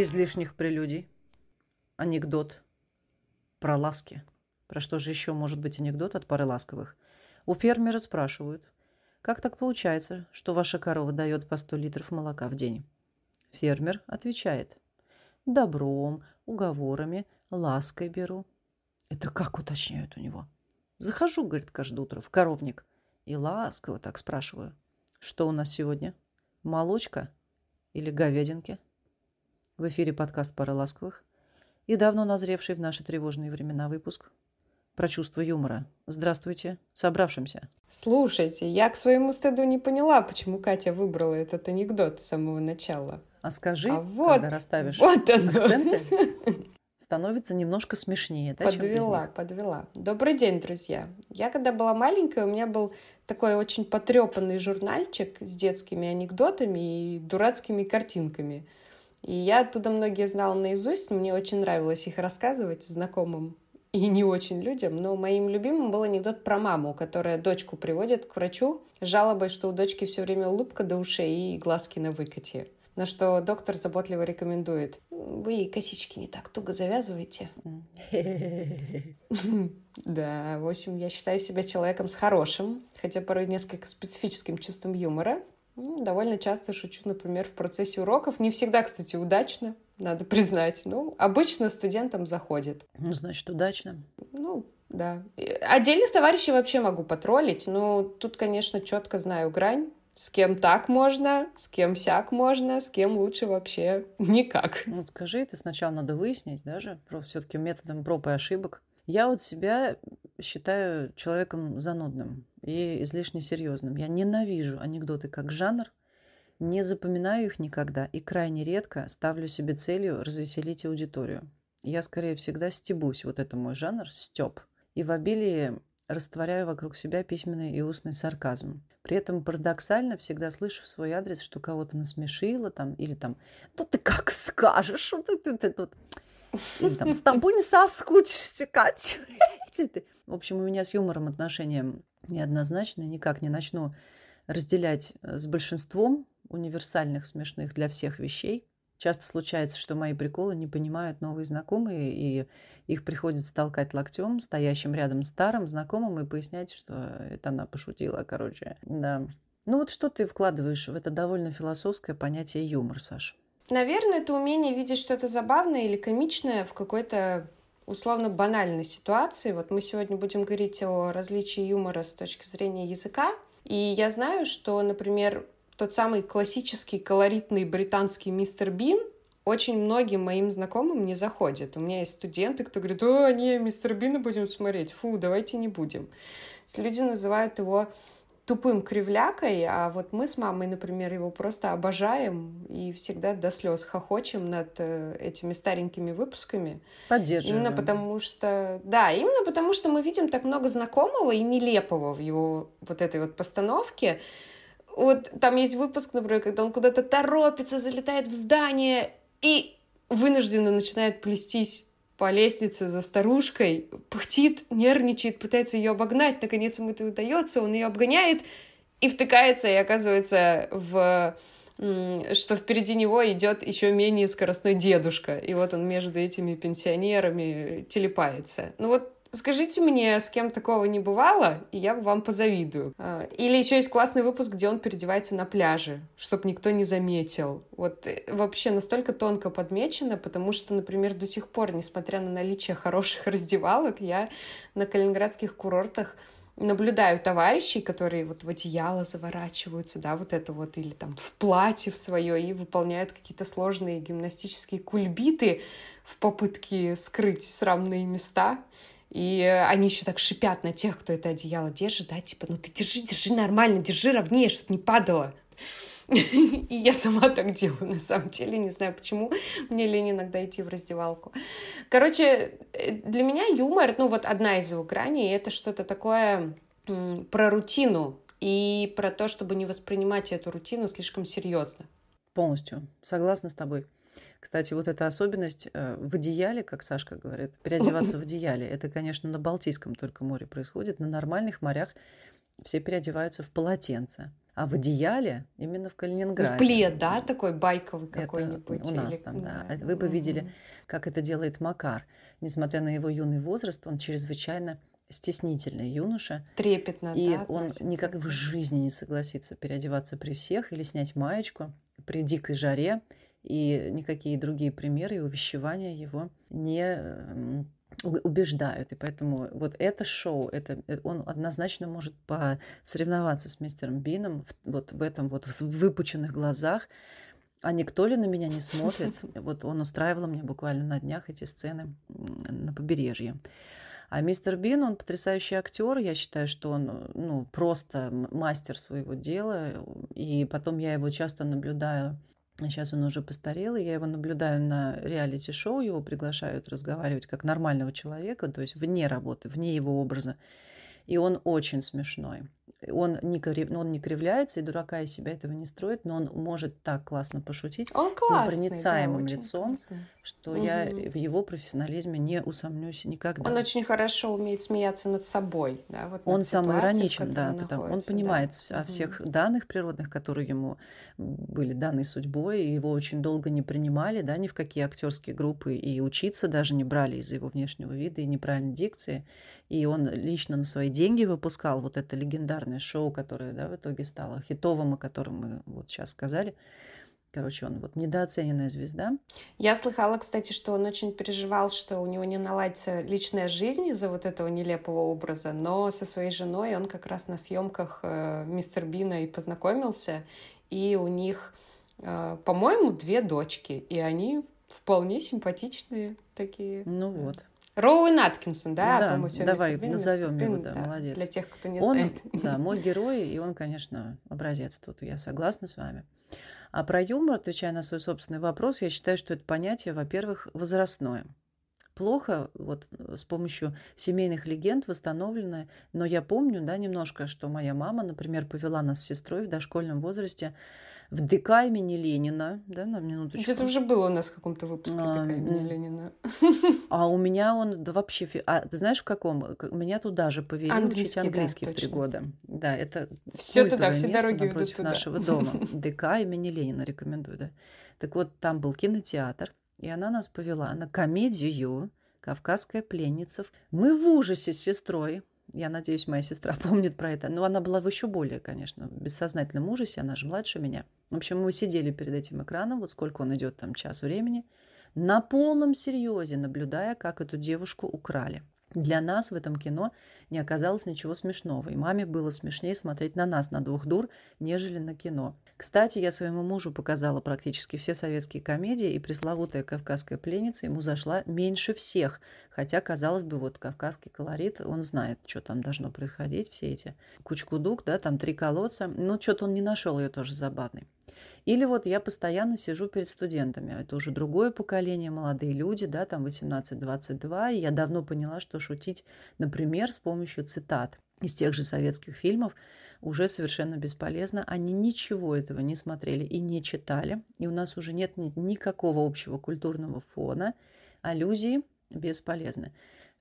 Без лишних прелюдий. Анекдот про ласки. Про что же еще может быть анекдот от пары ласковых? У фермера спрашивают, как так получается, что ваша корова дает по 100 литров молока в день? Фермер отвечает, добром, уговорами, лаской беру. Это как уточняют у него? Захожу, говорит, каждое утро в коровник и ласково так спрашиваю, что у нас сегодня? Молочка или говядинки? В эфире подкаст «Пара ласковых» и давно назревший в наши тревожные времена выпуск про чувство юмора. Здравствуйте, собравшимся. Слушайте, я к своему стыду не поняла, почему Катя выбрала этот анекдот с самого начала. А скажи, А вот, когда расставишь вот оно. акценты, становится немножко смешнее. Да, Подвела, подвела. Добрый день, друзья. Я когда была маленькая, у меня был такой очень потрепанный журнальчик с детскими анекдотами и дурацкими картинками. И я оттуда многие знала наизусть, мне очень нравилось их рассказывать знакомым и не очень людям, но моим любимым был анекдот про маму, которая дочку приводит к врачу с жалобой, что у дочки все время улыбка до ушей и глазки на выкате. На что доктор заботливо рекомендует. Вы косички не так туго завязываете. Да, в общем, я считаю себя человеком с хорошим, хотя порой несколько специфическим чувством юмора. Ну, Довольно часто шучу, например, в процессе уроков. Не всегда, кстати, удачно, надо признать. Ну, обычно студентам заходит. Ну, значит, удачно. Ну, да. Отдельных товарищей вообще могу потроллить, но тут, конечно, четко знаю грань. С кем так можно, с кем сяк можно, с кем лучше вообще никак. Ну, скажи, это сначала надо выяснить даже, все-таки методом проб и ошибок. Я вот себя считаю человеком занудным и излишне серьезным. Я ненавижу анекдоты как жанр, не запоминаю их никогда и крайне редко ставлю себе целью развеселить аудиторию. Я скорее всегда стебусь, вот это мой жанр, стёб. И в обилии растворяю вокруг себя письменный и устный сарказм. При этом парадоксально всегда слышу в свой адрес, что кого-то насмешило там, или там, ну ты как скажешь, вот ты, ты. Или там, с тобой не соскучишься, Катя. В общем, у меня с юмором отношения неоднозначные, никак не начну разделять э, с большинством универсальных смешных для всех вещей. Часто случается, что мои приколы не понимают новые знакомые, и их приходится толкать локтем, стоящим рядом старым знакомым, и пояснять, что это она пошутила, короче. Да. Ну вот что ты вкладываешь в это довольно философское понятие юмор, Саш? Наверное, это умение видеть что-то забавное или комичное в какой-то условно банальной ситуации. Вот мы сегодня будем говорить о различии юмора с точки зрения языка. И я знаю, что, например, тот самый классический колоритный британский мистер Бин очень многим моим знакомым не заходит. У меня есть студенты, кто говорит, о, не, мистер Бина будем смотреть, фу, давайте не будем. Люди называют его тупым кривлякой, а вот мы с мамой, например, его просто обожаем и всегда до слез хохочем над э, этими старенькими выпусками. Поддерживаю. Именно потому что, да, именно потому что мы видим так много знакомого и нелепого в его вот этой вот постановке. Вот там есть выпуск, например, когда он куда-то торопится, залетает в здание и вынужденно начинает плестись по лестнице за старушкой, пыхтит, нервничает, пытается ее обогнать, наконец ему это удается, он ее обгоняет и втыкается, и оказывается в что впереди него идет еще менее скоростной дедушка, и вот он между этими пенсионерами телепается. Ну вот Скажите мне, с кем такого не бывало, и я вам позавидую. А, Или еще есть классный выпуск, где он переодевается на пляже, чтобы никто не заметил. Вот э, вообще настолько тонко подмечено, потому что, например, до сих пор, несмотря на наличие хороших раздевалок, я на калининградских курортах наблюдаю товарищей, которые вот в одеяло заворачиваются, да, вот это вот, или там в платье в свое, и выполняют какие-то сложные гимнастические кульбиты в попытке скрыть срамные места. И они еще так шипят на тех, кто это одеяло держит, да, типа, ну ты держи, держи нормально, держи ровнее, чтобы не падало. И я сама так делаю, на самом деле, не знаю почему. Мне лень иногда идти в раздевалку. Короче, э, для меня юмор, ну вот одна из его граней, это что-то такое про рутину и про то, чтобы не воспринимать эту рутину слишком серьезно. Полностью. Согласна с тобой. Кстати, вот эта особенность э, в одеяле, как Сашка говорит, переодеваться в одеяле, это, конечно, на Балтийском только море происходит. На нормальных морях все переодеваются в полотенце. А в одеяле именно в Калининграде. В плед, да, такой байковый какой-нибудь? у нас или... там, да. Вы бы видели, как это делает Макар. Несмотря на его юный возраст, он чрезвычайно стеснительный юноша. Трепетно, И да, он никак в жизни не согласится переодеваться при всех или снять маечку при дикой жаре. И никакие другие примеры и увещевания его не убеждают. И поэтому вот это шоу, это, э, он однозначно может посоревноваться с мистером Бином вот в этом вот в выпученных глазах. А никто ли на меня не смотрит? Вот он устраивал мне буквально на днях эти сцены на побережье. А мистер Бин, он потрясающий актер. Я считаю, что он ну, просто мастер своего дела. И потом я его часто наблюдаю Сейчас он уже постарел, и я его наблюдаю на реалити-шоу, его приглашают разговаривать как нормального человека, то есть вне работы, вне его образа. И он очень смешной он не, крив... он не кривляется, и дурака из себя этого не строит, но он может так классно пошутить он классный, с непроницаемым да, лицом, классный. что угу. я в его профессионализме не усомнюсь никогда. Он очень хорошо умеет смеяться над собой. Да, вот он самоироничен, да, потому он понимает да. о всех угу. данных природных, которые ему были даны судьбой, и его очень долго не принимали, да, ни в какие актерские группы, и учиться даже не брали из-за его внешнего вида и неправильной дикции. И он лично на свои деньги выпускал вот это легендарное шоу, которое да, в итоге стало хитовым, о котором мы вот сейчас сказали. Короче, он вот недооцененная звезда. Я слыхала, кстати, что он очень переживал, что у него не наладится личная жизнь из-за вот этого нелепого образа, но со своей женой он как раз на съемках э, Мистер Бина и познакомился, и у них, э, по-моему, две дочки, и они вполне симпатичные такие. Ну вот. Роуэн Аткинсон, да? Да, а то давай назовем его, да, да, молодец. Для тех, кто не он, знает. Да, мой герой, и он, конечно, образец тут, я согласна с вами. А про юмор, отвечая на свой собственный вопрос, я считаю, что это понятие, во-первых, возрастное. Плохо вот с помощью семейных легенд восстановленное, но я помню, да, немножко, что моя мама, например, повела нас с сестрой в дошкольном возрасте в ДК имени Ленина, да, на минуточку. Это уже было у нас в каком-то выпуске а, ДК имени Ленина. А у меня он да, вообще... А ты знаешь, в каком? Меня туда же повели английский, учить английский да, в три года. Да, это все туда, все дороги ведут туда. нашего дома. ДК имени Ленина рекомендую, да. Так вот, там был кинотеатр, и она нас повела на комедию «Кавказская пленница». Мы в ужасе с сестрой я надеюсь, моя сестра помнит про это. Но она была в еще более, конечно, бессознательном ужасе. Она же младше меня. В общем, мы сидели перед этим экраном, вот сколько он идет, там час времени, на полном серьезе, наблюдая, как эту девушку украли. Для нас в этом кино не оказалось ничего смешного, и маме было смешнее смотреть на нас, на двух дур, нежели на кино. Кстати, я своему мужу показала практически все советские комедии, и пресловутая «Кавказская пленница» ему зашла меньше всех, хотя, казалось бы, вот «Кавказский колорит», он знает, что там должно происходить, все эти кучку-дук, да, там три колодца, но что-то он не нашел ее тоже забавной. Или вот я постоянно сижу перед студентами. Это уже другое поколение, молодые люди, да, там 18-22. И я давно поняла, что шутить, например, с помощью цитат из тех же советских фильмов уже совершенно бесполезно. Они ничего этого не смотрели и не читали. И у нас уже нет никакого общего культурного фона. Аллюзии бесполезны.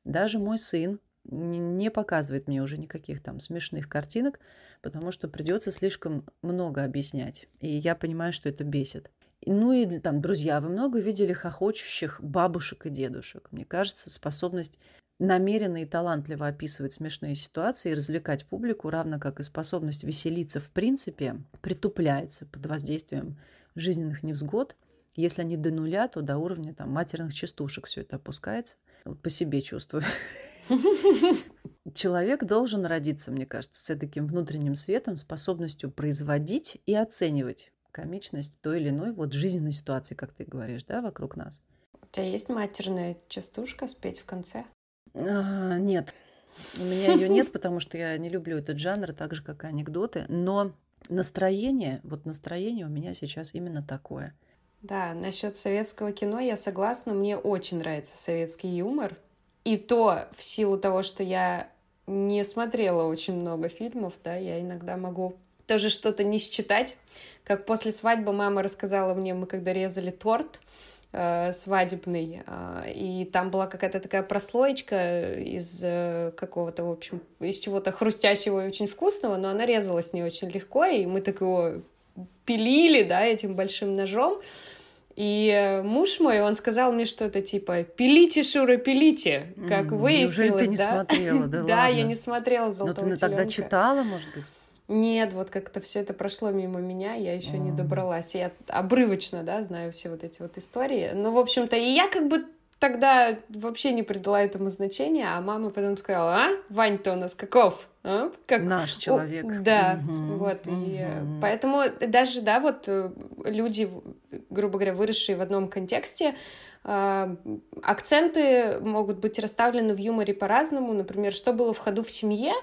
Даже мой сын не показывает мне уже никаких там смешных картинок, потому что придется слишком много объяснять. И я понимаю, что это бесит. Ну и там, друзья, вы много видели хохочущих бабушек и дедушек. Мне кажется, способность намеренно и талантливо описывать смешные ситуации и развлекать публику, равно как и способность веселиться в принципе, притупляется под воздействием жизненных невзгод. Если они до нуля, то до уровня там, матерных частушек все это опускается. Вот по себе чувствую. Человек должен родиться, мне кажется, с таким внутренним светом, способностью производить и оценивать комичность той или иной вот жизненной ситуации, как ты говоришь, да, вокруг нас. У тебя есть матерная частушка спеть в конце? А, нет, у меня ее нет, потому что я не люблю этот жанр, так же, как и анекдоты. Но настроение, вот настроение у меня сейчас именно такое. Да, насчет советского кино я согласна. Мне очень нравится советский юмор. И то в силу того, что я не смотрела очень много фильмов, да, я иногда могу тоже что-то не считать. Как после свадьбы мама рассказала мне, мы когда резали торт, э, свадебный, э, и там была какая-то такая прослоечка из э, какого-то, в общем, из чего-то хрустящего и очень вкусного, но она резалась не очень легко, и мы так его пилили, да, этим большим ножом, и муж мой, он сказал мне что-то типа «пилите, Шура, пилите», как mm, выяснилось, Неужели ты не да? смотрела, да Да, я не смотрела «Золотого Но ты тогда читала, может быть? Нет, вот как-то все это прошло мимо меня, я еще не добралась. Я обрывочно, да, знаю все вот эти вот истории. Ну, в общем-то, и я как бы тогда вообще не придала этому значения, а мама потом сказала, а, Вань-то у нас каков? А? Как... Наш человек. О, да, угу, вот. Угу. И поэтому даже, да, вот э, люди, грубо говоря, выросшие в одном контексте, э, акценты могут быть расставлены в юморе по-разному. Например, что было в ходу в семье,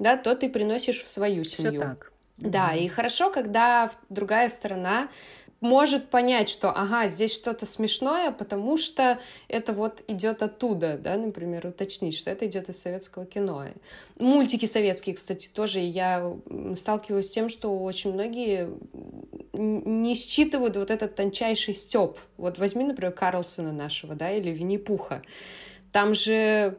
да, то ты приносишь в свою семью. Все так. Да, и хорошо, когда другая сторона может понять, что, ага, здесь что-то смешное, потому что это вот идет оттуда, да, например, уточнить, что это идет из советского кино. Мультики советские, кстати, тоже я сталкиваюсь с тем, что очень многие не считывают вот этот тончайший степ. Вот возьми, например, Карлсона нашего, да, или Винни-Пуха. Там же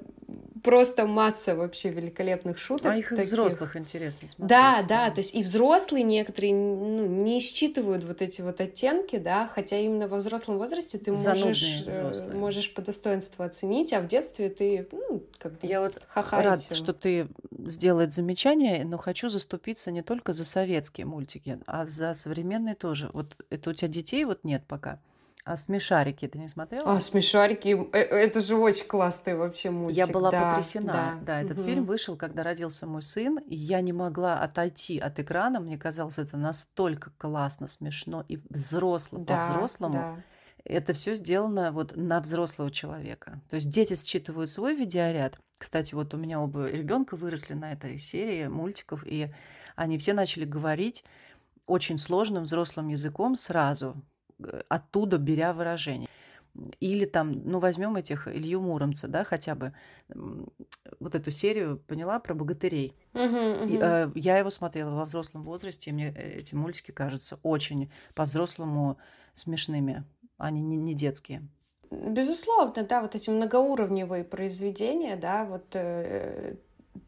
просто масса вообще великолепных шуток. А их таких. и взрослых интересно смотреть. Да, да, то есть и взрослые некоторые ну, не считывают вот эти вот оттенки, да, хотя именно во взрослом возрасте ты можешь, э, можешь по достоинству оценить, а в детстве ты, ну, как бы Я вот рад, что ты сделает замечание, но хочу заступиться не только за советские мультики, а за современные тоже. Вот это у тебя детей вот нет пока. А смешарики ты не смотрела? А смешарики, э, это же очень классный вообще мультик. Я была да, потрясена. Да, да этот угу. фильм вышел, когда родился мой сын, и я не могла отойти от экрана. Мне казалось, это настолько классно, смешно и взросло да, по-взрослому. Да. Это все сделано вот на взрослого человека. То есть дети считывают свой видеоряд. Кстати, вот у меня оба ребенка выросли на этой серии мультиков, и они все начали говорить очень сложным взрослым языком сразу оттуда беря выражение. Или там, ну, возьмем этих Илью Муромца, да, хотя бы вот эту серию, поняла, про богатырей. Uh-huh, uh-huh. И, э, я его смотрела во взрослом возрасте, и мне эти мультики кажутся очень по-взрослому смешными, они не, не детские. Безусловно, да, вот эти многоуровневые произведения, да, вот э,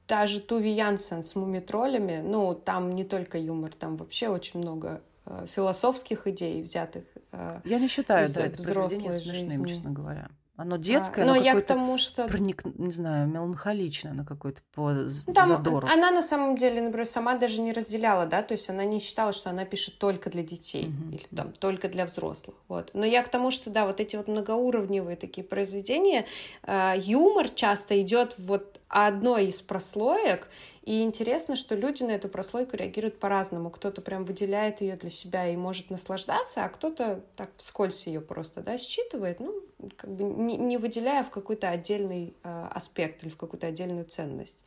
та же Туви Янсен с мумитролями, ну, там не только юмор, там вообще очень много Э, философских идей, взятых э, Я не считаю из да, это произведение смешным, честно говоря. Оно детское, а, но я к тому, что проник, не знаю, меланхоличное на какой-то по ну, Там задору. Она на самом деле, например, сама даже не разделяла, да, то есть она не считала, что она пишет только для детей угу. или там только для взрослых, вот. Но я к тому, что да, вот эти вот многоуровневые такие произведения, э, юмор часто идет вот одной из прослоек, и интересно, что люди на эту прослойку реагируют по-разному. Кто-то прям выделяет ее для себя и может наслаждаться, а кто-то так вскользь ее просто да, считывает, ну, как бы не, не выделяя в какой-то отдельный э, аспект или в какую-то отдельную ценность.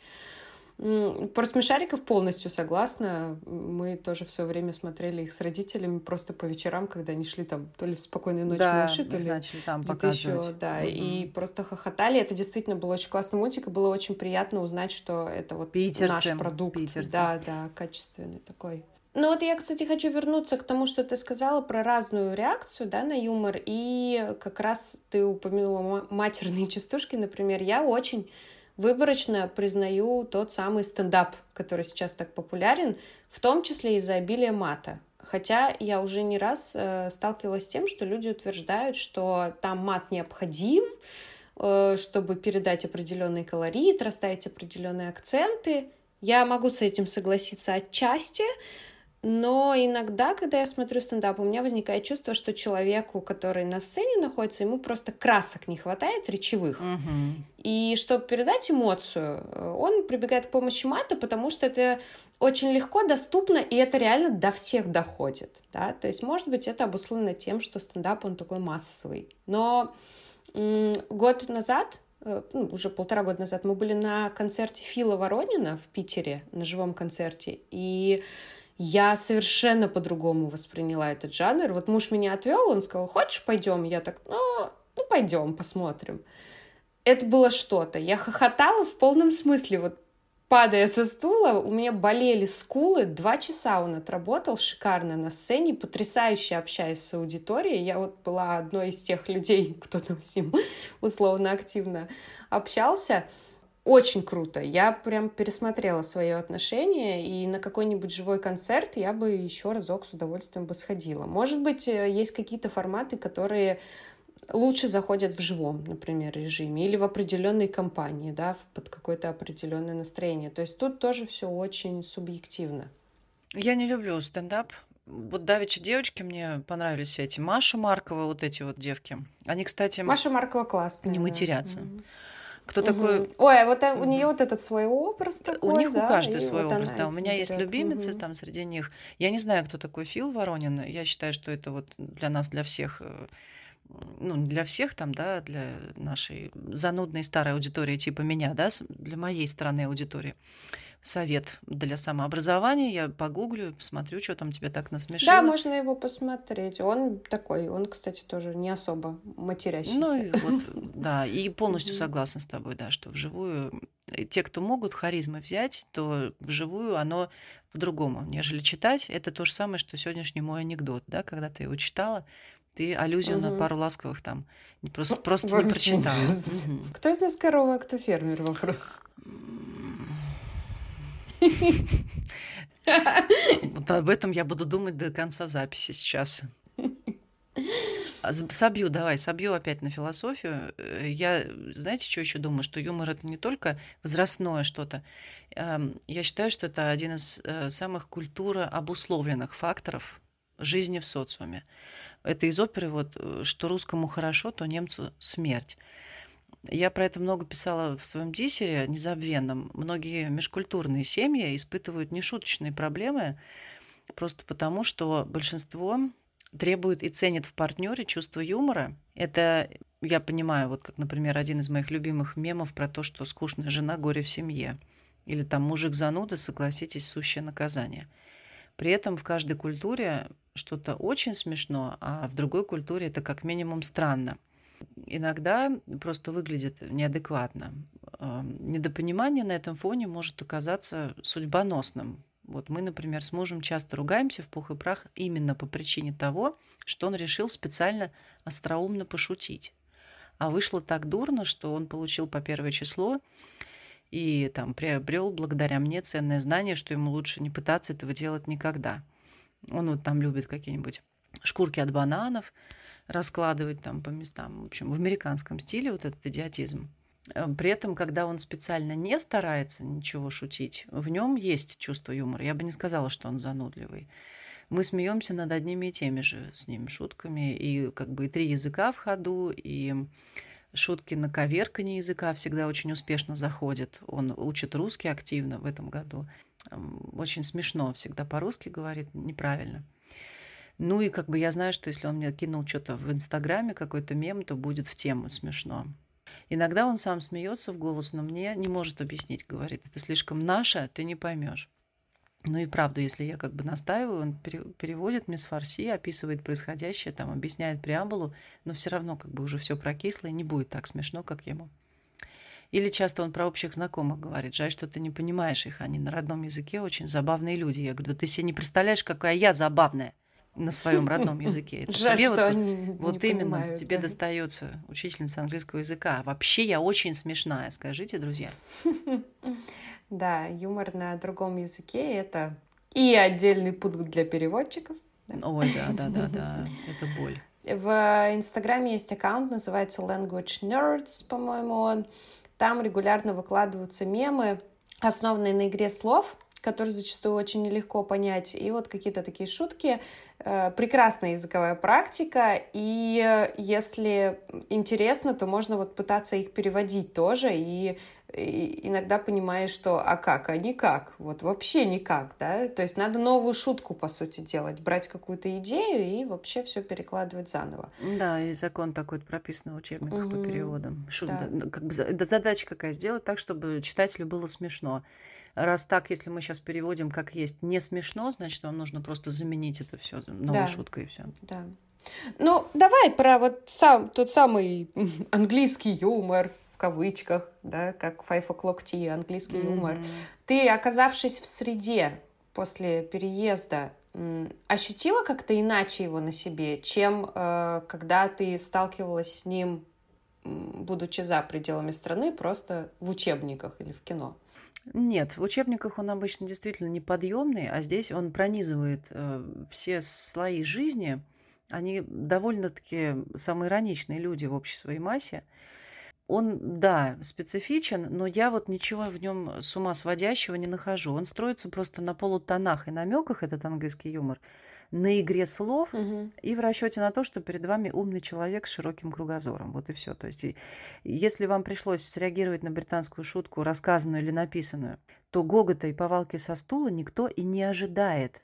Про смешариков полностью согласна. Мы тоже все время смотрели их с родителями просто по вечерам, когда они шли там то ли в спокойную ночь да, малыши, то ли начали там показывать. Еще, да, угу. и просто хохотали. Это действительно был очень классный мультик, и было очень приятно узнать, что это вот Питерцы, наш продукт. Питерцы. Да, да, качественный такой. Ну вот я, кстати, хочу вернуться к тому, что ты сказала про разную реакцию да, на юмор. И как раз ты упомянула матерные частушки, например. Я очень выборочно признаю тот самый стендап, который сейчас так популярен, в том числе из-за обилия мата. Хотя я уже не раз э, сталкивалась с тем, что люди утверждают, что там мат необходим, э, чтобы передать определенный колорит, расставить определенные акценты. Я могу с этим согласиться отчасти, но иногда, когда я смотрю стендап, у меня возникает чувство, что человеку, который на сцене находится, ему просто красок не хватает речевых. Угу. И чтобы передать эмоцию, он прибегает к помощи мата, потому что это очень легко, доступно, и это реально до всех доходит. Да? То есть, может быть, это обусловлено тем, что стендап, он такой массовый. Но м- год назад э, ну, уже полтора года назад мы были на концерте Фила Воронина в Питере, на живом концерте, и я совершенно по-другому восприняла этот жанр. Вот муж меня отвел, он сказал, хочешь, пойдем? Я так, ну, ну пойдем, посмотрим. Это было что-то. Я хохотала в полном смысле, вот падая со стула, у меня болели скулы. Два часа он отработал шикарно на сцене, потрясающе общаясь с аудиторией. Я вот была одной из тех людей, кто там с ним условно активно общался. Очень круто. Я прям пересмотрела свое отношение, и на какой-нибудь живой концерт я бы еще разок с удовольствием бы сходила. Может быть, э, есть какие-то форматы, которые лучше заходят в живом, например, режиме или в определенной компании, да, под какое-то определенное настроение. То есть тут тоже все очень субъективно. Я не люблю стендап. Вот давеча девочки мне понравились все эти. Маша Маркова, вот эти вот девки. Они, кстати... Маша Маркова классная. Не матерятся. Да. Кто угу. такой? Ой, а вот угу. у нее вот этот свой образ такой, У них да? у каждой свой вот образ, да. У меня есть любимицы угу. там среди них. Я не знаю, кто такой Фил Воронин. Я считаю, что это вот для нас, для всех э, ну, для всех там, да, для нашей занудной старой аудитории типа меня, да, для моей стороны аудитории. Совет для самообразования. Я погуглю, посмотрю, что там тебя так насмешило. Да, можно его посмотреть. Он такой, он, кстати, тоже не особо матерящийся. Ну, и вот, да, и полностью согласна с тобой, да, что вживую э, те, кто могут харизмы взять, то вживую оно по-другому, нежели читать. Это то же самое, что сегодняшний мой анекдот, да, когда ты его читала, ты аллюзию угу. на пару ласковых там просто, просто не прочитала. Кто из нас корова, а кто фермер? Вопрос. Вот об этом я буду думать до конца записи сейчас. А собью, давай, собью опять на философию. Э, я, знаете, что еще думаю? Что юмор это не только возрастное что-то. Эм, я считаю, что это один из э, самых культура обусловленных факторов жизни в социуме. Это из оперы, вот, э, что русскому хорошо, то немцу смерть. Я про это много писала в своем диссере незабвенном. Многие межкультурные семьи испытывают нешуточные проблемы просто потому, что большинство требует и ценит в партнере чувство юмора. Это я понимаю, вот как, например, один из моих любимых мемов про то, что скучная жена горе в семье. Или там мужик зануда, согласитесь, сущее наказание. При этом в каждой культуре что-то очень смешно, а в другой культуре это как минимум странно. Иногда просто выглядит неадекватно. Недопонимание на этом фоне может оказаться судьбоносным. Вот мы, например, с мужем часто ругаемся в пух и прах именно по причине того, что он решил специально остроумно пошутить. А вышло так дурно, что он получил по первое число и там приобрел благодаря мне ценное знание, что ему лучше не пытаться этого делать никогда – он вот там любит какие-нибудь шкурки от бананов раскладывать там по местам. В общем, в американском стиле вот этот идиотизм. Э, при этом, когда он специально не старается ничего шутить, в нем есть чувство юмора. Я бы не сказала, что он занудливый. Мы смеемся над одними и теми же с ним шутками. И как бы и три языка в ходу, и шутки на коверкание языка всегда очень успешно заходят. Он учит русский активно в этом году очень смешно всегда по-русски говорит, неправильно. Ну и как бы я знаю, что если он мне кинул что-то в Инстаграме, какой-то мем, то будет в тему смешно. Иногда он сам смеется в голос, но мне не может объяснить, говорит, это слишком наше, ты не поймешь. Ну и правда, если я как бы настаиваю, он переводит мне с фарси, описывает происходящее, там объясняет преамбулу, но все равно как бы уже все прокисло и не будет так смешно, как ему. Или часто он про общих знакомых говорит. Жаль, что ты не понимаешь их. Они на родном языке очень забавные люди. Я говорю, да ты себе не представляешь, какая я забавная на своем родном языке. Это Жаль, тебе что вот, они вот не именно понимают, тебе да. достается учительница английского языка. Вообще я очень смешная, скажите, друзья. Да, юмор на другом языке это и отдельный пункт для переводчиков. Ой, да, да, да, да, это боль. В Инстаграме есть аккаунт, называется Language Nerds, по-моему, он. Там регулярно выкладываются мемы, основанные на игре слов, которые зачастую очень нелегко понять. И вот какие-то такие шутки. Э, прекрасная языковая практика. И если интересно, то можно вот пытаться их переводить тоже. И и иногда понимаешь, что а как, а никак, вот вообще никак, да, то есть надо новую шутку, по сути, делать, брать какую-то идею и вообще все перекладывать заново. Да, и закон такой прописан в учебниках угу. по переводам. Шут, да. Ну, как бы, задача какая, сделать так, чтобы читателю было смешно. Раз так, если мы сейчас переводим как есть не смешно, значит, вам нужно просто заменить это все новой да. шуткой и все. Да. Ну, давай про вот сам тот самый английский юмор, в кавычках, да, как five o'clock tea, английский mm-hmm. юмор. Ты, оказавшись в среде после переезда, ощутила как-то иначе его на себе, чем э, когда ты сталкивалась с ним, будучи за пределами страны, просто в учебниках или в кино? Нет, в учебниках он обычно действительно неподъемный, а здесь он пронизывает э, все слои жизни. Они довольно-таки самоироничные люди в общей своей массе. Он, да, специфичен, но я вот ничего в нем с ума сводящего не нахожу. Он строится просто на полутонах и намеках, этот английский юмор, на игре слов угу. и в расчете на то, что перед вами умный человек с широким кругозором. Вот и все. То есть, если вам пришлось среагировать на британскую шутку, рассказанную или написанную, то гогота и повалки со стула никто и не ожидает.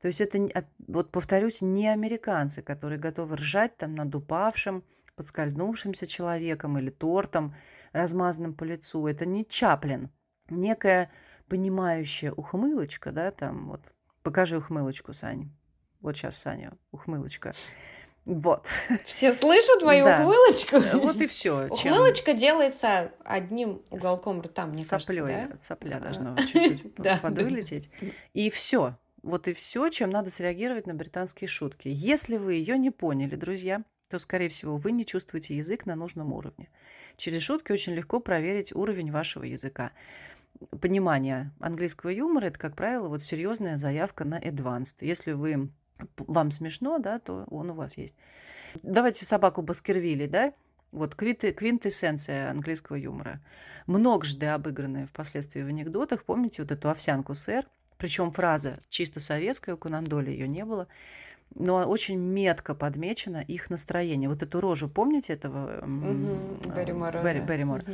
То есть это, вот повторюсь, не американцы, которые готовы ржать там над упавшим, подскользнувшимся человеком или тортом, размазанным по лицу. Это не Чаплин. Некая понимающая ухмылочка, да, там вот. Покажи ухмылочку, Сань. Вот сейчас, Саня, ухмылочка. Вот. Все слышат мою да. ухмылочку? Вот и все. Ухмылочка Чем... делается одним уголком рта, мне Соплей, кажется, да? Сопля должна чуть-чуть подвылететь. И все. Вот и все, чем надо среагировать на британские шутки. Если вы ее не поняли, друзья, то, скорее всего, вы не чувствуете язык на нужном уровне. Через шутки очень легко проверить уровень вашего языка. Понимание английского юмора – это, как правило, вот серьезная заявка на advanced. Если вы, вам смешно, да, то он у вас есть. Давайте собаку Баскервилли, да? Вот квинтэссенция английского юмора. Многожды обыгранная впоследствии в анекдотах. Помните вот эту овсянку сэр? Причем фраза чисто советская, у Конандоли ее не было но очень метко подмечено их настроение. Вот эту рожу, помните этого? Берримора. Берри, Берримор.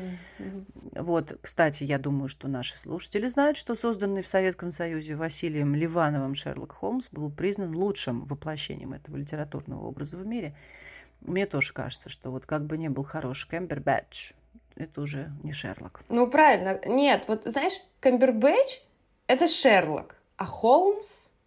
Вот, кстати, я думаю, что наши слушатели знают, что созданный в Советском Союзе Василием Ливановым Шерлок Холмс был признан лучшим воплощением этого литературного образа в мире. Мне тоже кажется, что вот как бы не был хороший Кэмбербэтч, это уже не Шерлок. Ну, правильно. Нет, вот знаешь, Кэмбербэтч — это Шерлок, а Холмс —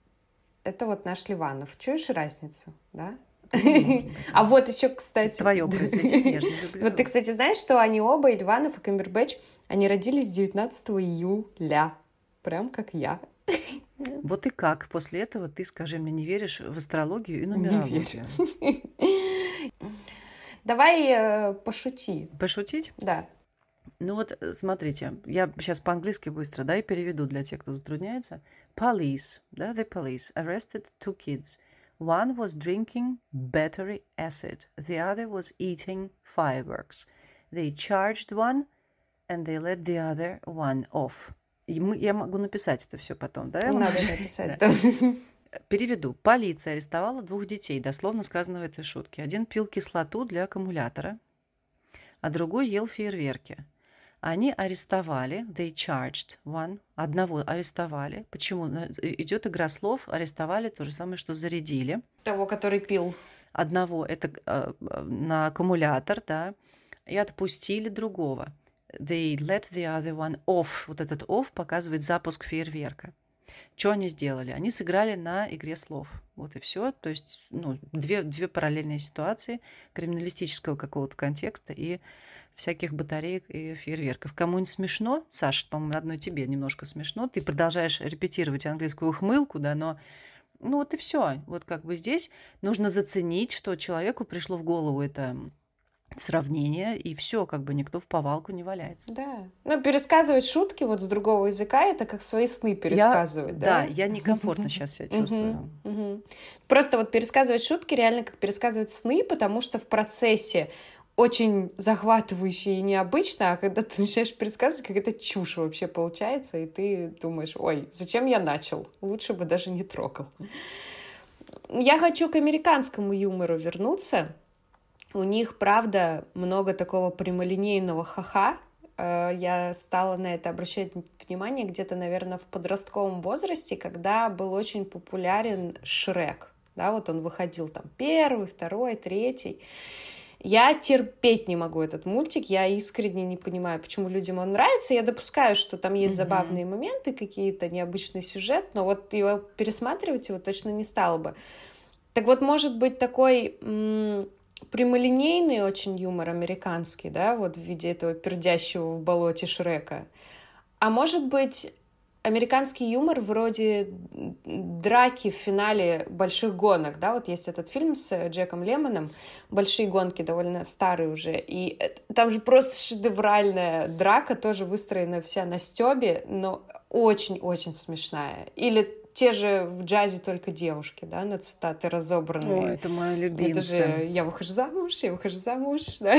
это вот наш Ливанов. Чуешь разницу, да? А вот еще, кстати... Твое произведение. Вот ты, кстати, знаешь, что они оба, и Ливанов, и Камбербэтч, они родились 19 июля. Прям как я. Вот и как после этого ты, скажи мне, не веришь в астрологию и нумерологию? Не верю. Давай э, пошути. Пошутить? Да. Ну вот, э, смотрите, я сейчас по-английски быстро, да, и переведу для тех, кто затрудняется. Police, да, the police arrested two kids. One was drinking battery acid, the other was eating fireworks. They charged one, and they let the other one off. И мы, я могу написать это все потом, да? Надо написать, да. Переведу. Полиция арестовала двух детей, дословно сказано в этой шутке. Один пил кислоту для аккумулятора, а другой ел фейерверки. Они арестовали, they charged one, одного арестовали. Почему? Идет игра слов, арестовали, то же самое, что зарядили. Того, который пил. Одного, это э, на аккумулятор, да, и отпустили другого. They let the other one off. Вот этот off показывает запуск фейерверка. Что они сделали? Они сыграли на игре слов. Вот и все. То есть, ну, две, две параллельные ситуации криминалистического какого-то контекста и всяких батареек и фейерверков. Кому-нибудь смешно? Саша, по-моему, одной тебе немножко смешно. Ты продолжаешь репетировать английскую ухмылку, да, но ну вот и все. Вот как бы здесь нужно заценить, что человеку пришло в голову это сравнение, и все, как бы никто в повалку не валяется. Да. Ну, пересказывать шутки вот с другого языка это как свои сны пересказывать, я, да? Да, я некомфортно сейчас себя чувствую. Просто вот пересказывать шутки реально как пересказывать сны, потому что в процессе очень захватывающе и необычно, а когда ты начинаешь пересказывать, как это чушь вообще получается, и ты думаешь, ой, зачем я начал? Лучше бы даже не трогал. Я хочу к американскому юмору вернуться. У них, правда, много такого прямолинейного ха-ха. Э, я стала на это обращать внимание где-то, наверное, в подростковом возрасте, когда был очень популярен Шрек. Да, вот он выходил там первый, второй, третий. Я терпеть не могу этот мультик, я искренне не понимаю, почему людям он нравится. Я допускаю, что там есть mm-hmm. забавные моменты, какие-то необычный сюжет, но вот его пересматривать его точно не стало бы. Так вот, может быть, такой м- прямолинейный очень юмор американский, да, вот в виде этого пердящего в болоте Шрека. А может быть, американский юмор вроде драки в финале «Больших гонок», да, вот есть этот фильм с Джеком Лемоном, «Большие гонки», довольно старый уже, и там же просто шедевральная драка, тоже выстроена вся на стебе, но очень-очень смешная. Или те же в джазе только девушки, да, на цитаты разобранные. О, это моя любимая. Это же «Я выхожу замуж», «Я выхожу замуж», да.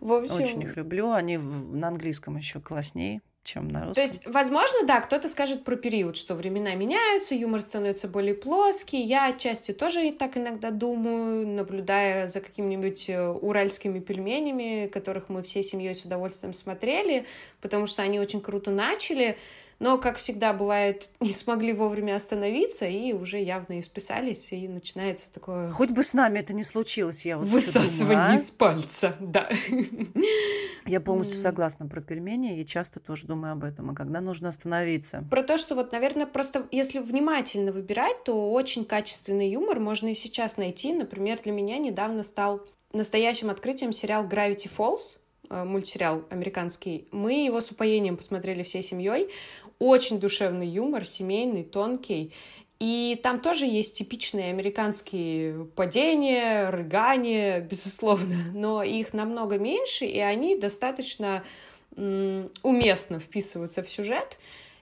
В общем... Очень их люблю, они на английском еще класснее чем на русском. То есть, возможно, да, кто-то скажет про период, что времена меняются, юмор становится более плоский. Я отчасти тоже так иногда думаю, наблюдая за какими-нибудь э, уральскими пельменями, которых мы всей семьей с удовольствием смотрели, потому что они очень круто начали но, как всегда бывает, не смогли вовремя остановиться и уже явно исписались, и начинается такое... Хоть бы с нами это не случилось, я вот Высасывание думаю, а? из пальца, да. Я полностью согласна про пельмени и часто тоже думаю об этом, а когда нужно остановиться. Про то, что вот, наверное, просто если внимательно выбирать, то очень качественный юмор можно и сейчас найти. Например, для меня недавно стал настоящим открытием сериал Gravity Falls, э, мультсериал американский. Мы его с упоением посмотрели всей семьей. Очень душевный юмор, семейный, тонкий. И там тоже есть типичные американские падения, рыгания, безусловно, но их намного меньше, и они достаточно уместно вписываются в сюжет.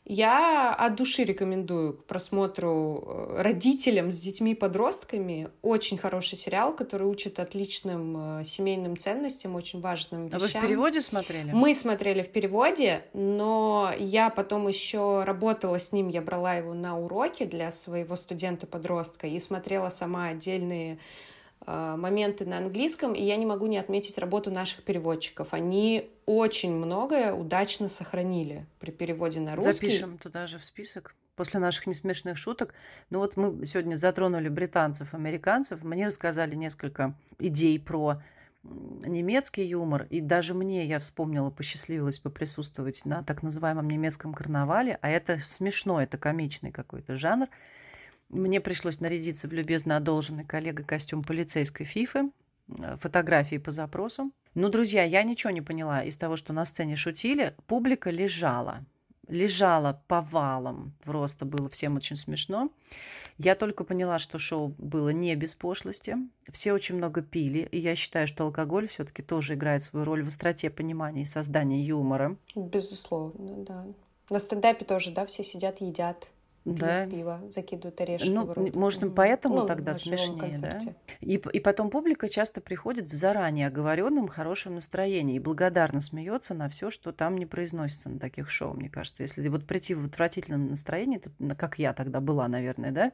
Я от души рекомендую к просмотру э, родителям с детьми-подростками. Очень хороший сериал, который учит отличным э, семейным ценностям, очень важным вещам. А вы в переводе смотрели? Мы смотрели в переводе, но я потом еще работала с ним, я брала его на уроки для своего студента-подростка и смотрела сама отдельные моменты на английском, и я не могу не отметить работу наших переводчиков. Они очень многое удачно сохранили при переводе на русский. Запишем туда же в список после наших несмешных шуток. Ну вот мы сегодня затронули британцев, американцев. Мне рассказали несколько идей про немецкий юмор, и даже мне, я вспомнила, посчастливилось поприсутствовать на так называемом немецком карнавале, а это смешно, это комичный какой-то жанр. Мне пришлось нарядиться в любезно одолженный коллега костюм полицейской фифы, э, фотографии по запросу. Ну, друзья, я ничего не поняла из того, что на сцене шутили. Публика лежала. Лежала повалом. Просто было всем очень смешно. Я только поняла, что шоу было не без пошлости. Все очень много пили. И я считаю, что алкоголь все-таки тоже играет свою роль в остроте понимания и создании юмора. Безусловно, да. На стендапе тоже, да, все сидят, едят да. пиво, закидывают орешки ну, в рот. Может, поэтому ну, тогда смешнее, да? И, и потом публика часто приходит в заранее оговоренном хорошем настроении и благодарно смеется на все, что там не произносится на таких шоу, мне кажется. Если вот прийти в отвратительном настроении, то, как я тогда была, наверное, да,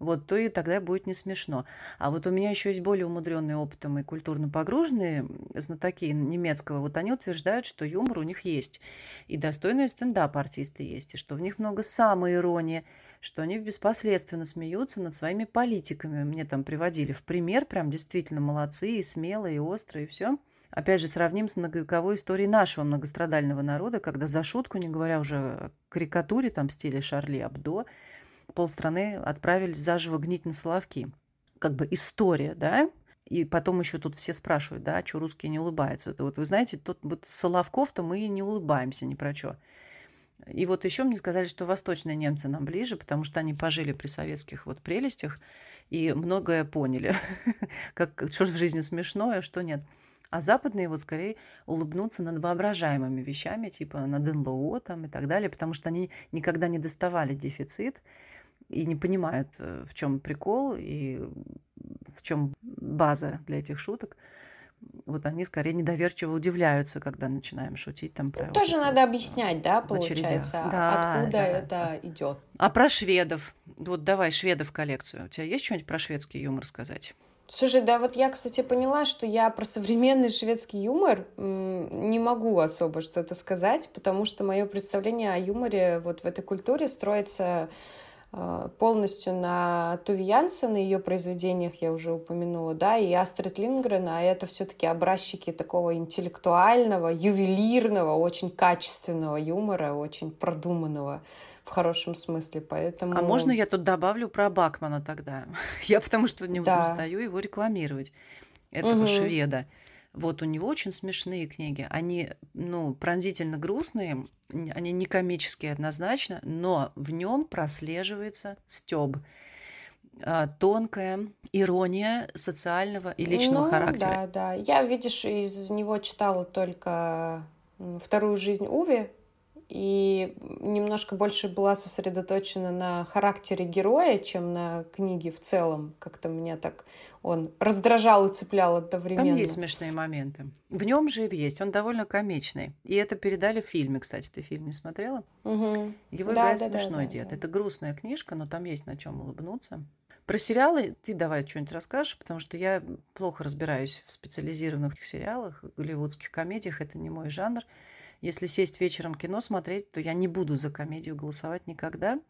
вот, то и тогда будет не смешно. А вот у меня еще есть более умудренные опытом и культурно погруженные знатоки немецкого. Вот они утверждают, что юмор у них есть. И достойные стендап-артисты есть. И что в них много самоиронии, что они беспоследственно смеются над своими политиками. Мне там приводили в пример, прям действительно молодцы и смелые, и острые, и все. Опять же, сравним с многовековой историей нашего многострадального народа, когда за шутку, не говоря уже о карикатуре там в стиле Шарли Абдо, полстраны отправили заживо гнить на Соловки. Как бы история, да? И потом еще тут все спрашивают, да, что русские не улыбаются. Это вот вы знаете, тут вот Соловков-то мы не улыбаемся ни про что. И вот еще мне сказали, что восточные немцы нам ближе, потому что они пожили при советских вот прелестях и многое поняли, как, что в жизни смешное, а что нет. А западные вот скорее улыбнутся над воображаемыми вещами, типа над НЛО там и так далее, потому что они никогда не доставали дефицит, и не понимают, э, в чем прикол и в чем база для этих шуток. Вот они скорее недоверчиво удивляются, когда начинаем шутить там про. Тоже вот надо объяснять, да, получается, да, откуда да, это идет. А про шведов. Вот давай шведов коллекцию. У тебя есть что-нибудь про шведский юмор сказать? Слушай, да, вот я, кстати, поняла, что я про современный шведский юмор не могу особо что-то сказать, потому что мое представление о юморе вот в этой культуре строится полностью на Туви Янсен и ее произведениях я уже упомянула, да, и Астрид Лингрен, а это все-таки образчики такого интеллектуального, ювелирного, очень качественного юмора, очень продуманного в хорошем смысле, поэтому... А можно я тут добавлю про Бакмана тогда? я потому что не да. устаю его рекламировать. этого угу. шведа. Вот у него очень смешные книги. Они, ну, пронзительно грустные, они не комические однозначно, но в нем прослеживается стёб. А, тонкая ирония социального и личного ну, характера. Да, да. Я, видишь, из него читала только вторую жизнь Уви, и немножко больше была сосредоточена на характере героя, чем на книге в целом. Как-то меня так он раздражал и цеплял одновременно. Там есть смешные моменты. В нем же есть. Он довольно комичный. И это передали в фильме, кстати. Ты фильм не смотрела? Угу. Его да, играет да, смешной да, дед. Да. Это грустная книжка, но там есть на чем улыбнуться. Про сериалы ты давай что-нибудь расскажешь, потому что я плохо разбираюсь в специализированных сериалах, голливудских комедиях. Это не мой жанр. Если сесть вечером кино смотреть, то я не буду за комедию голосовать никогда.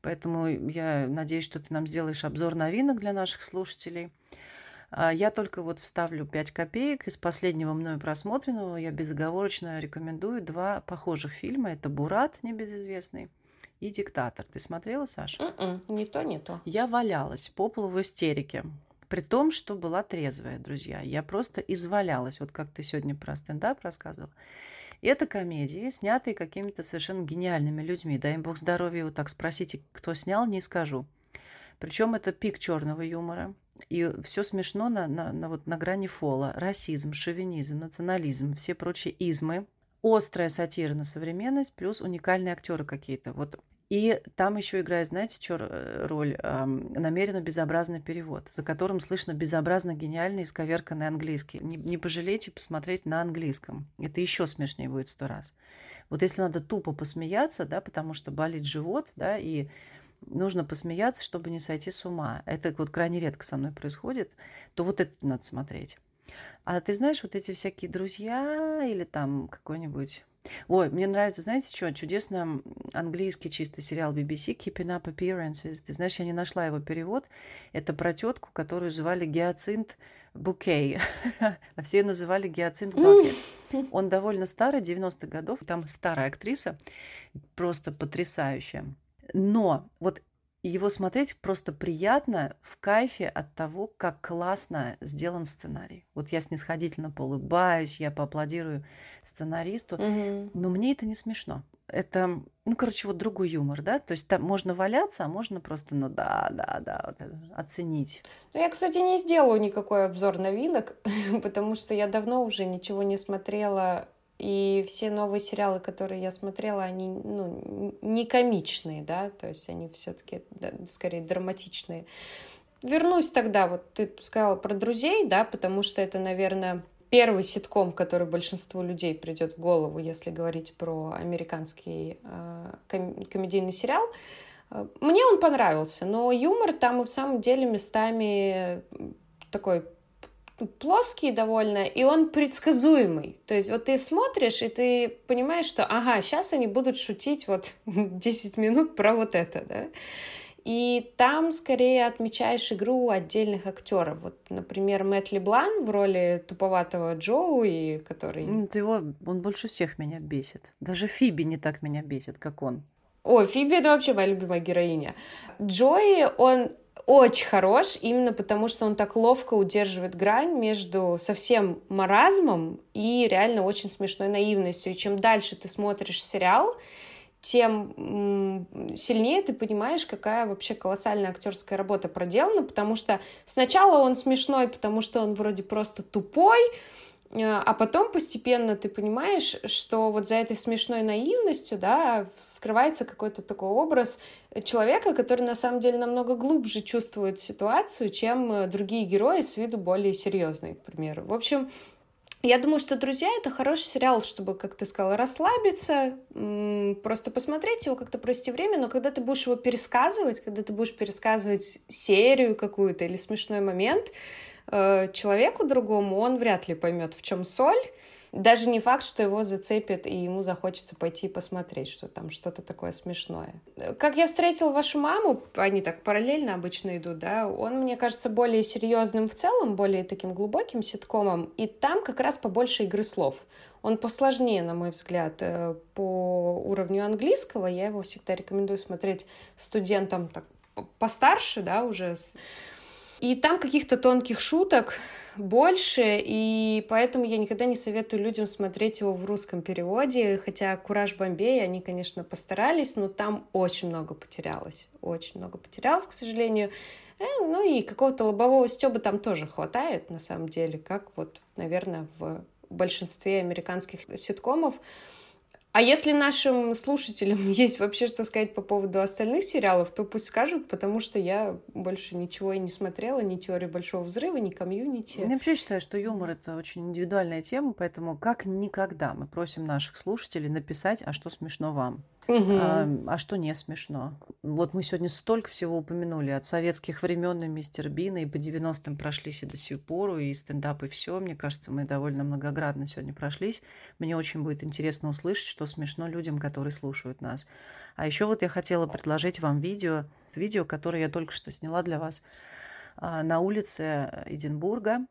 Поэтому я надеюсь, что ты нам сделаешь обзор новинок для наших слушателей. А, я только вот вставлю 5 копеек. Из последнего мною просмотренного я безоговорочно рекомендую два похожих фильма. Это «Бурат», небезызвестный, и «Диктатор». Ты смотрела, Саша? Mm-mm, м-м, не то, не то. Я валялась по полу в истерике. При том, что была трезвая, друзья. Я просто извалялась. Вот как ты сегодня про стендап рассказывала. Это комедии, снятые какими-то совершенно гениальными людьми. Дай им бог здоровья, вот так спросите, кто снял, не скажу. Причем это пик черного юмора. И все смешно на, на, на, вот, на грани фола. Расизм, шовинизм, национализм, все прочие измы. Острая сатира на современность, плюс уникальные актеры какие-то. Вот и там еще играет, знаете, что э, роль? Эм, намеренно безобразный перевод, за которым слышно безобразно гениальный исковерканный английский. Не, не пожалейте посмотреть на английском. Это еще смешнее будет сто раз. Вот если надо тупо посмеяться, да, потому что болит живот, да, и нужно посмеяться, чтобы не сойти с ума. Это вот крайне редко со мной происходит, то вот это надо смотреть. А ты знаешь, вот эти всякие друзья или там какой-нибудь Ой, мне нравится, знаете что, чудесно английский чистый сериал BBC Keeping Up Appearances. Ты знаешь, я не нашла его перевод. Это про тетку, которую звали Гиацинт Букей, а все называли Гиацинт Бакет. Он довольно старый, 90-х годов. Там старая актриса, просто потрясающая. Но вот его смотреть просто приятно, в кайфе от того, как классно сделан сценарий. Вот я снисходительно поулыбаюсь, я поаплодирую сценаристу, угу. но мне это не смешно. Это, ну, короче, вот другой юмор, да? То есть там можно валяться, а можно просто, ну да, да, да, вот оценить. Ну, я, кстати, не сделаю никакой обзор новинок, потому что я давно уже ничего не смотрела и все новые сериалы, которые я смотрела, они ну, не комичные, да, то есть они все-таки да, скорее драматичные. Вернусь тогда, вот ты сказала про друзей, да, потому что это, наверное, первый ситком, который большинству людей придет в голову, если говорить про американский э, ком- комедийный сериал. Мне он понравился, но юмор там и в самом деле местами такой плоский довольно, и он предсказуемый. То есть вот ты смотришь, и ты понимаешь, что, ага, сейчас они будут шутить вот 10 минут про вот это, да. И там скорее отмечаешь игру отдельных актеров. Вот, например, Мэтт Леблан в роли туповатого Джоуи, который... Ну, его, он больше всех меня бесит. Даже Фиби не так меня бесит, как он. О, Фиби — это вообще моя любимая героиня. Джои, он очень хорош, именно потому что он так ловко удерживает грань между совсем маразмом и реально очень смешной наивностью. И чем дальше ты смотришь сериал, тем сильнее ты понимаешь, какая вообще колоссальная актерская работа проделана, потому что сначала он смешной, потому что он вроде просто тупой, а потом постепенно ты понимаешь, что вот за этой смешной наивностью, да, скрывается какой-то такой образ человека, который на самом деле намного глубже чувствует ситуацию, чем э, другие герои с виду более серьезные, к примеру. В общем, я думаю, что «Друзья» — это хороший сериал, чтобы, как ты сказала, расслабиться, просто посмотреть его, как-то провести время, но когда ты будешь его пересказывать, когда ты будешь пересказывать серию какую-то или смешной момент, Э, человеку другому, он вряд ли поймет, в чем соль. Даже не факт, что его зацепит, и ему захочется пойти посмотреть, что там что-то такое смешное. Как я встретил вашу маму, они так параллельно обычно идут, да, он, мне кажется, более серьезным в целом, более таким глубоким ситкомом, и там как раз побольше игры слов. Он посложнее, на мой взгляд, э, по уровню английского. Я его всегда рекомендую смотреть студентам так постарше, да, уже и там каких-то тонких шуток больше, и поэтому я никогда не советую людям смотреть его в русском переводе, хотя «Кураж Бомбей» они, конечно, постарались, но там очень много потерялось, очень много потерялось, к сожалению. Э, ну и какого-то лобового стеба там тоже хватает, на самом деле, как вот, наверное, в большинстве американских ситкомов. А если нашим слушателям есть вообще что сказать по поводу остальных сериалов, то пусть скажут, потому что я больше ничего и не смотрела, ни теории большого взрыва, ни комьюнити. Я вообще считаю, что юмор это очень индивидуальная тема, поэтому как никогда мы просим наших слушателей написать, а что смешно вам. Угу. А, а что не смешно? Вот мы сегодня столько всего упомянули. От советских времен и мистер Бина, и по 90-м прошлись и до сих пор, и стендап, и все. Мне кажется, мы довольно многоградно сегодня прошлись. Мне очень будет интересно услышать, что смешно людям, которые слушают нас. А еще вот я хотела предложить вам видео, видео, которое я только что сняла для вас а, на улице Эдинбурга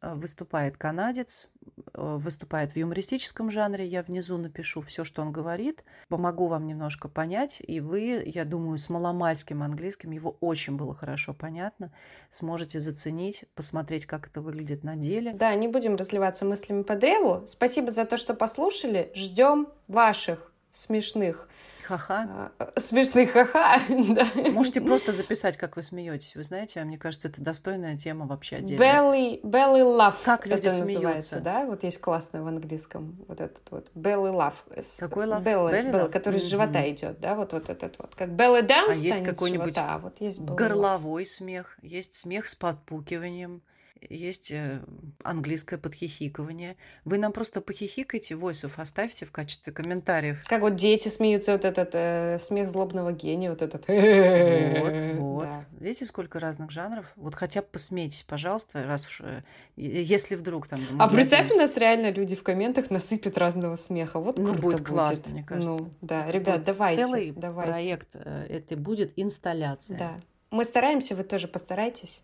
выступает канадец, э, выступает в юмористическом жанре. Я внизу напишу все, что он говорит. Помогу вам немножко понять. И вы, я думаю, с маломальским английским его очень было хорошо понятно. Сможете заценить, посмотреть, как это выглядит на деле. Да, не будем разливаться мыслями по древу. Спасибо за то, что послушали. Ждем ваших смешных Ха-ха. А, смешных ха-ха, да. Можете просто записать, как вы смеетесь. Вы знаете, мне кажется, это достойная тема вообще отдельно. Belly, belly laugh. Как люди это смеются. называется, да? Вот есть классное в английском. Вот этот вот. Belly laugh. Какой laugh? Belly, belly, belly который mm-hmm. с живота идет, да? Вот, вот этот вот. Как belly dance а есть какой-нибудь живота, а вот есть горловой смех, есть смех с подпукиванием есть э, английское подхихикывание. Вы нам просто похихикайте, войсов оставьте в качестве комментариев. Как вот дети смеются, вот этот э, смех злобного гения, вот этот. Вот, вот. Да. Видите, сколько разных жанров? Вот хотя бы посмейтесь, пожалуйста, раз уж, э, если вдруг там... А представь, у нас реально люди в комментах насыпят разного смеха. Вот ну, круто будет. будет классно, мне кажется. Ну, да, ребят, вот давайте. Целый давайте. проект, э, это будет инсталляция. Да. Мы стараемся, вы тоже постарайтесь.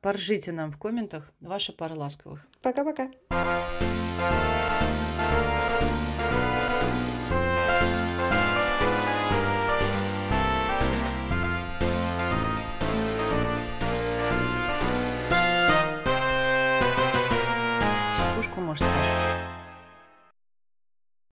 Поржите нам в комментах. Ваша пара ласковых. Пока-пока.